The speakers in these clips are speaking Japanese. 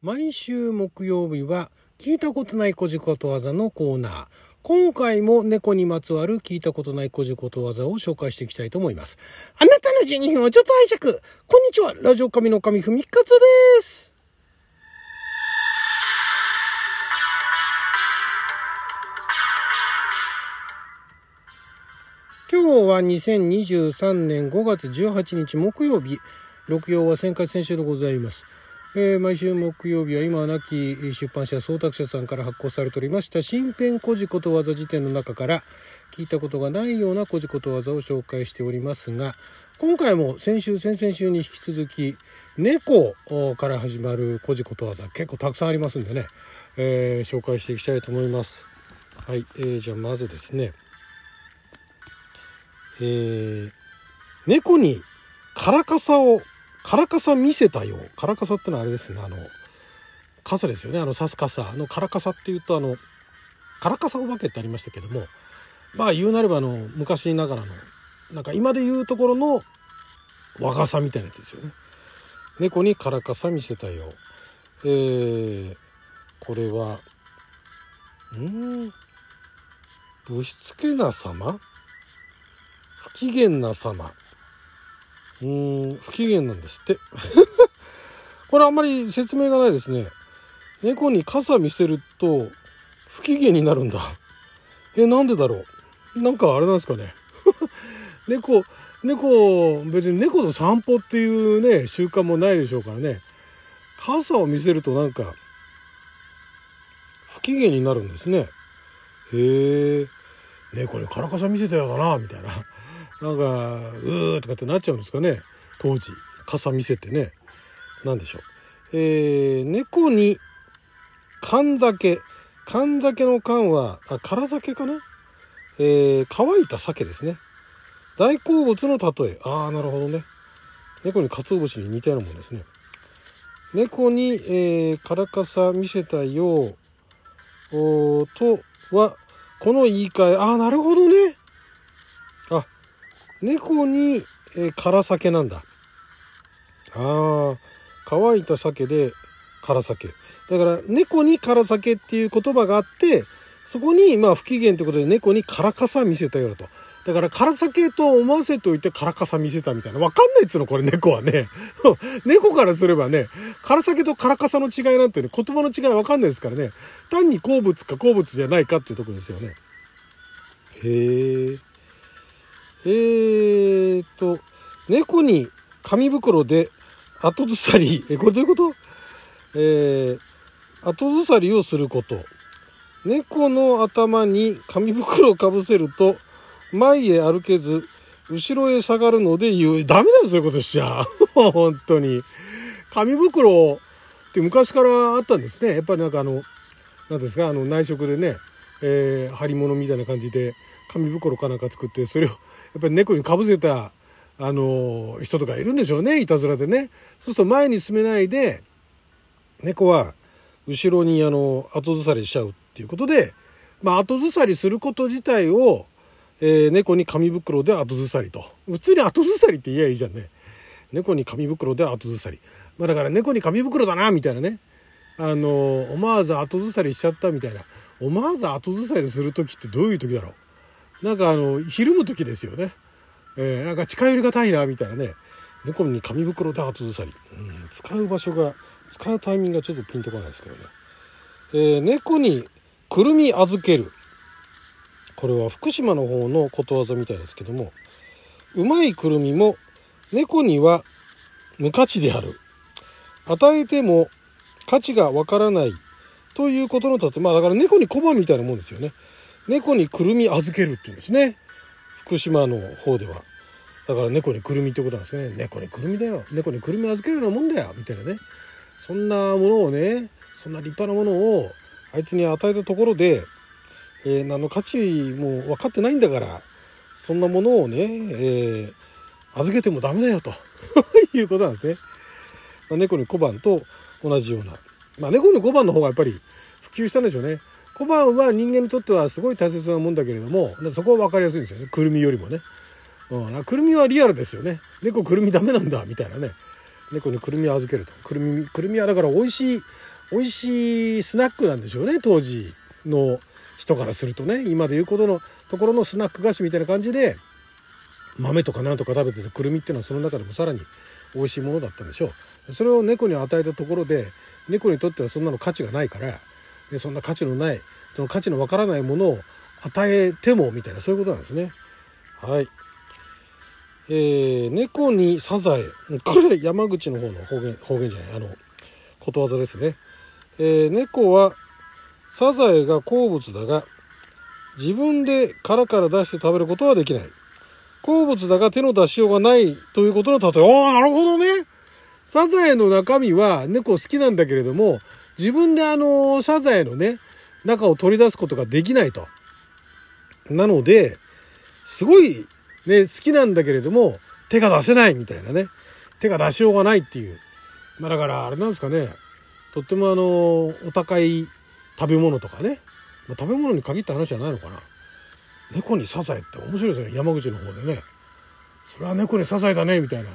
毎週木曜日は聞いたことない古事ことわざのコーナー。今回も猫にまつわる聞いたことない古事ことわざを紹介していきたいと思います。あなたの12分をちょっと拝借。こんにちは。ラジオ神の神ふみかつです。今日は2023年5月18日木曜日。六曜は旋回先週でございます。えー毎週木曜日は今は亡き出版社創作者さんから発行されておりました新編古事ことわざ辞典の中から聞いたことがないような古事ことわざを紹介しておりますが今回も先週先々週に引き続き猫から始まる古事ことわざ結構たくさんありますんでね、えー紹介していきたいと思います。はい、えーじゃあまずですねえー猫にカラカサをカラカサ見せたよ。カラカサってのはあれですね。あの傘ですよね。あの刺す傘のカラカサっていうとあのカラカサお化けってありましたけども。まあ言うなればあの昔ながらのなんか今で言うところの和傘みたいなやつですよね。猫にカラカサ見せたよ。えー、これはうー？んぶしつけな様？不機嫌な様？うん不機嫌なんですって。これあんまり説明がないですね。猫に傘見せると不機嫌になるんだ。えなんでだろう。なんかあれなんですかね。猫猫別に猫と散歩っていうね習慣もないでしょうからね。傘を見せるとなんか不機嫌になるんですね。へえ猫にカラカサ見せたよだなみたいな。なんか、うーとかってなっちゃうんですかね。当時。傘見せてね。なんでしょう。えー、猫に、缶酒。缶酒の缶は、あ、空酒かな？えー、乾いた酒ですね。大好物の例え。ああ、なるほどね。猫に鰹節に似たようなもんですね。猫に、えー、カラカサ見せたよう、おーとは、この言い換え。ああ、なるほどね。猫に、えー、空酒なんだ。ああ、乾いた酒で空酒。だから、猫に空酒っていう言葉があって、そこに、まあ、不機嫌ということで猫に空傘見せたようだと。だから、空酒と思わせておいて空傘見せたみたいな。わかんないっつうの、これ猫はね。猫からすればね、空酒と空傘の違いなんてね、言葉の違いわかんないですからね。単に好物か好物じゃないかっていうとこですよね。へえ。えーと、猫に紙袋で後ずさり、え、これどういうこと？えー、後ずさりをすること。猫の頭に紙袋をかぶせると、前へ歩けず、後ろへ下がるので言う。ダメだよ、そういうことしちゃ。本当に。紙袋って昔からあったんですね。やっぱりなんかあの、なんですか、あの内職でね、えー、張り物みたいな感じで、紙袋かなんか作ってそれをやっぱり猫にかぶせたあの人とかいるんでしょうねいたずらでね。そうすると前に進めないで猫は後ろにあの後ずさりしちゃうっていうことで、まあ、後ずさりすること自体を、えー猫に紙袋で後ずさりと。普通に後ずさりって言えばいいじゃんね。猫に紙袋で後ずさり、まあ、だから猫に紙袋だなみたいなね。あの思わず後ずさりしちゃったみたいな。思わず後ずさりする時ってどういう時だろう？なんかあのひるむ時ですよね、えーなんか近寄りがたいなみたいなね。猫に紙袋で後ずさり、うん、使う場所が使うタイミングがちょっとピンとこないですけどね、えー猫にくるみ預ける。これは福島の方のことわざみたいですけども。うまいくるみも猫には無価値である。与えても価値がわからないということの例えまあだから猫に小判みたいなもんですよね。猫にくるみ預けるっていうんですね。福島の方では。だから猫にくるみってことなんですね。猫にくるみだよ。猫にくるみ預けるようなもんだよ。みたいなね。そんなものをねそんな立派なものをあいつに与えたところで、えー何の価値も分かってないんだからそんなものをね、えー預けてもダメだよと。いうことなんですね、まあ、猫に小判と同じような。まあ猫に小判の方がやっぱり普及したんでしょうね。小判は人間にとってはすごい大切なもんだけれどもそこは分かりやすいんですよね。くるみよりもね、うん、くるみはリアルですよね。猫くるみダメなんだみたいなね。猫にくるみを預けると。くるみくるみはだから美味しい美味しいスナックなんでしょうね。当時の人からするとね。今でいうことのところのスナック菓子みたいな感じで豆とかなんとか食べててくるみっていうのはその中でもさらに美味しいものだったんでしょう。それを猫に与えたところで猫にとってはそんなの価値がないからでそんな価値のないその価値のわからないものを与えてもみたいなそういうことなんですね。はい。えー、猫にサザエ。これ山口の方の方言方言じゃない。あのことわざですね、えー、猫はサザエが好物だが自分で殻から出して食べることはできない。好物だが手の出しようがないということの例え。おおなるほどね。サザエの中身は猫好きなんだけれども自分であのサザエのね中を取り出すことができないと。なのですごいね好きなんだけれども手が出せないみたいなね。手が出しようがないっていう。まあだからあれなんですかね。とってもあのお高い食べ物とかね、まあ、食べ物に限った話じゃないのかな。猫にサザエって面白いですよね。山口の方でね。それは猫にサザエだねみたいな。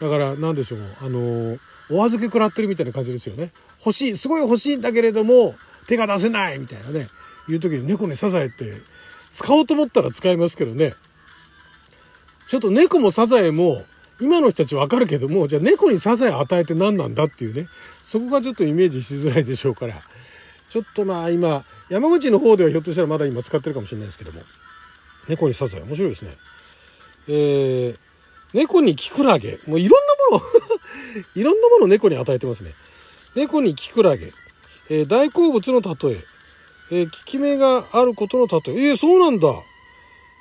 だから何でしょうあのお預け食らってるみたいな感じですよね。欲しいすごい欲しいんだけれども手が出せないみたいなねいう時に猫にサザエって使おうと思ったら使いますけどね。ちょっと猫もサザエも今の人たちわかるけどもじゃあ猫にサザエ与えて何なんだっていうね。そこがちょっとイメージしづらいでしょうから。ちょっとまあ今山口の方ではひょっとしたらまだ今使ってるかもしれないですけども。猫にサザエ面白いですね。えー、猫にキクラゲ。もういろんなもの いろんなものを猫に与えてますね。猫にキクラゲ、えー、大好物の例え。えー、効き目があることの例え。えー、そうなんだ。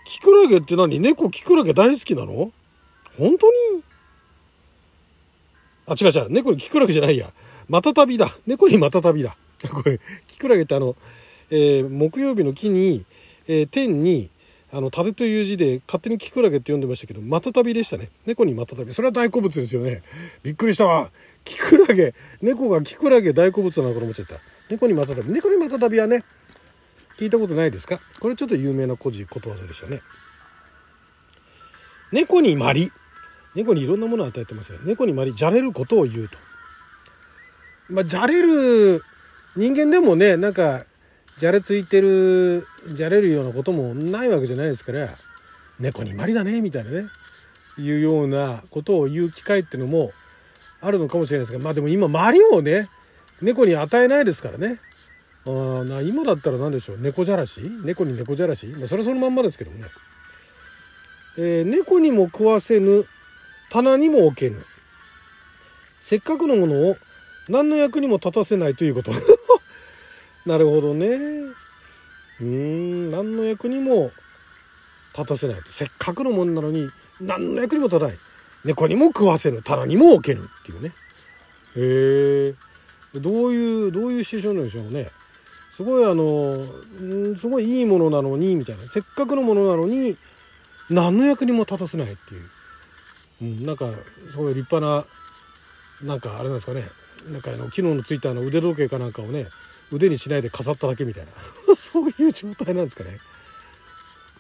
キクラゲって何？猫キクラゲ大好きなの？本当に？あ、違う違う。猫にキクラゲじゃないや。またたびだ。猫にまたたびだ。これ、キクラゲってあの、えー、木曜日の木に、えー、天に、あの、盾という字で勝手にキクラゲって呼んでましたけど、またたびでしたね。猫にまたたび。それは大好物ですよね。びっくりしたわ。キクラゲ。猫がキクラゲ大好物なのかと思っちゃった。猫にまたたび。猫にまたたびはね、聞いたことないですか？これちょっと有名な古事ことわざでしたね。猫にまり。猫にいろんなものを与えてますよ。猫にまり、じゃれることを言うと。まあ、じゃれる人間でもねなんかじゃれついてるじゃれるようなこともないわけじゃないですから猫にまりだねみたいなねいうようなことを言う機会っていうのもあるのかもしれないですがまあでも今まりをね猫に与えないですからね。あな今だったら何でしょう？猫じゃらし？猫に猫じゃらし、まあ、それそのまんまですけどもね、えー、猫にも食わせぬ棚にも置けぬ。せっかくのものを何の役にも立たせないということ。なるほどね。うん何の役にも立たせないせっかくのもんなのに何の役にも立たない。猫にも食わせぬ棚にも置けるっていうね。へえどういうどういうシチュエーションなんでしょうね。すごいあのすごいいいものなのにみたいな。せっかくのものなのに何の役にも立たせないっていう、うん、なんかすごい立派ななんかあれなんですかね。なんかあの昨日のツイッターの腕時計かなんかをね腕にしないで飾っただけみたいな。そういう状態なんですかね。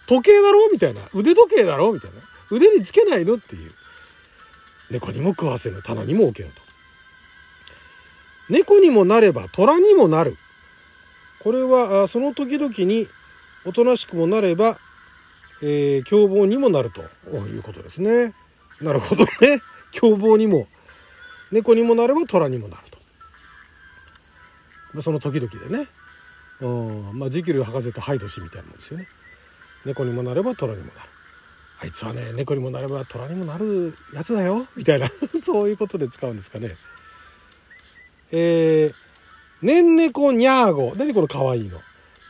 時計だろうみたいな。腕時計だろうみたいな。腕につけないのっていう。猫にも食わせぬ。棚にも置けよと。猫にもなれば虎にもなる。これはその時々におとなしくもなれば、えー、凶暴にもなると。いうことですね。なるほどね。凶暴にも。猫にもなれば虎にもなると。その時々でね。うんまあ、ジキル博士とハイド氏みたいなもんですよね。猫にもなれば虎にもなる。あいつはね猫にもなれば虎にもなるやつだよみたいな そういうことで使うんですかね。えー、ねんねこにゃーご。何このかわいいの？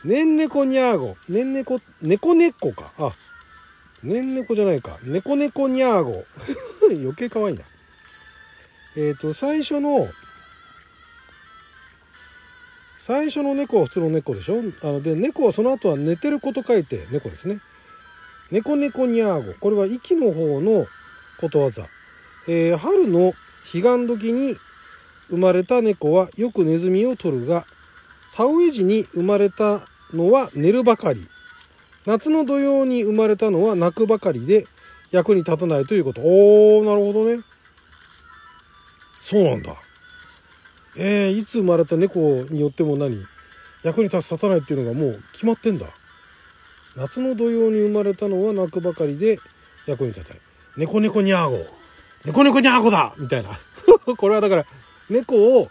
ねんねこにゃーご。ねんねこ、猫猫か。あ、ねんねこじゃないか。猫猫にゃーご。余計かわいいな。えっ、ー、と、最初の、最初の猫は普通の猫でしょ？あので、猫はその後は寝てる子と書いて猫ですね。猫猫ニャーゴ。これは息の方のことわざ。えー、春の彼岸時に生まれた猫はよくネズミを取るが、田植え時に生まれたのは寝るばかり。夏の土曜に生まれたのは泣くばかりで役に立たないということ。おー、なるほどね。そうなんだ。えー、いつ生まれた猫によっても何？役に立つ立たないっていうのがもう決まってんだ。夏の土曜に生まれたのは泣くばかりで役に立たない。猫猫ニャーゴ猫猫ニャーゴだ！みたいな。これはだから猫を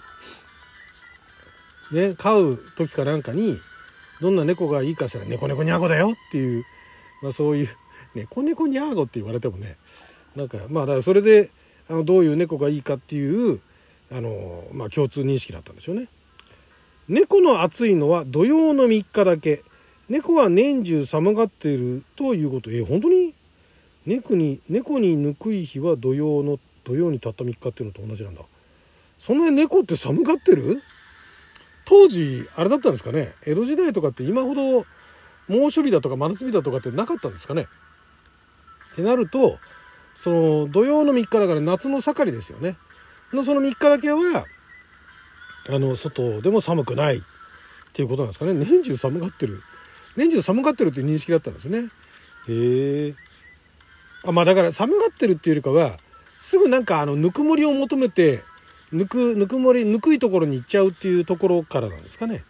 ね飼う時かなんかにどんな猫がいいかしたら猫猫ニャーゴだよ！っていう、まあ、そういう猫猫ニャーゴって言われてもねなんかまあだからそれであのどういう猫がいいかっていうあの、まあ、共通認識だったんでしょうね。猫の暑いのは土曜の3日だけ。猫は年中寒がっているということ。え本当に？猫に猫にぬくい日は土曜の土曜にたった3日っていうのと同じなんだ。そんなに猫って寒がってる？当時あれだったんですかね。江戸時代とかって今ほど猛暑日だとか真夏日だとかってなかったんですかね。ってなるとその土曜の3日だから夏の盛りですよね。のその3日だけはあの外でも寒くないっていうことなんですかね。年中寒がってる。年中寒がってるっていう認識だったんですね。へえあまあだから寒がってるっていうよりかはすぐなんかあのぬくもりを求めてぬくぬくもりぬくいところに行っちゃうっていうところからなんですかね。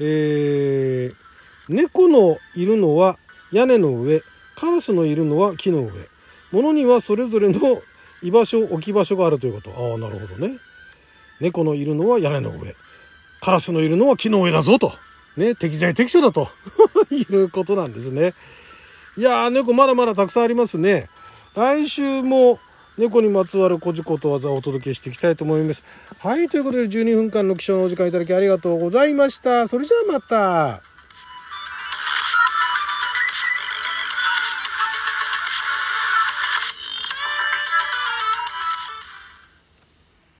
えー、猫のいるのは屋根の上カラスのいるのは木の上。物にはそれぞれの居場所置き場所があるということ。ああなるほどね。猫のいるのは屋根の上。カラスのいるのは木の上だぞと。ね適材適所だと。いうことなんですね。いやー猫まだまだたくさんありますね。来週も猫にまつわる古事ことわざをお届けしていきたいと思います。はいということで12分間の起床のお時間いただきありがとうございました。それじゃあまた。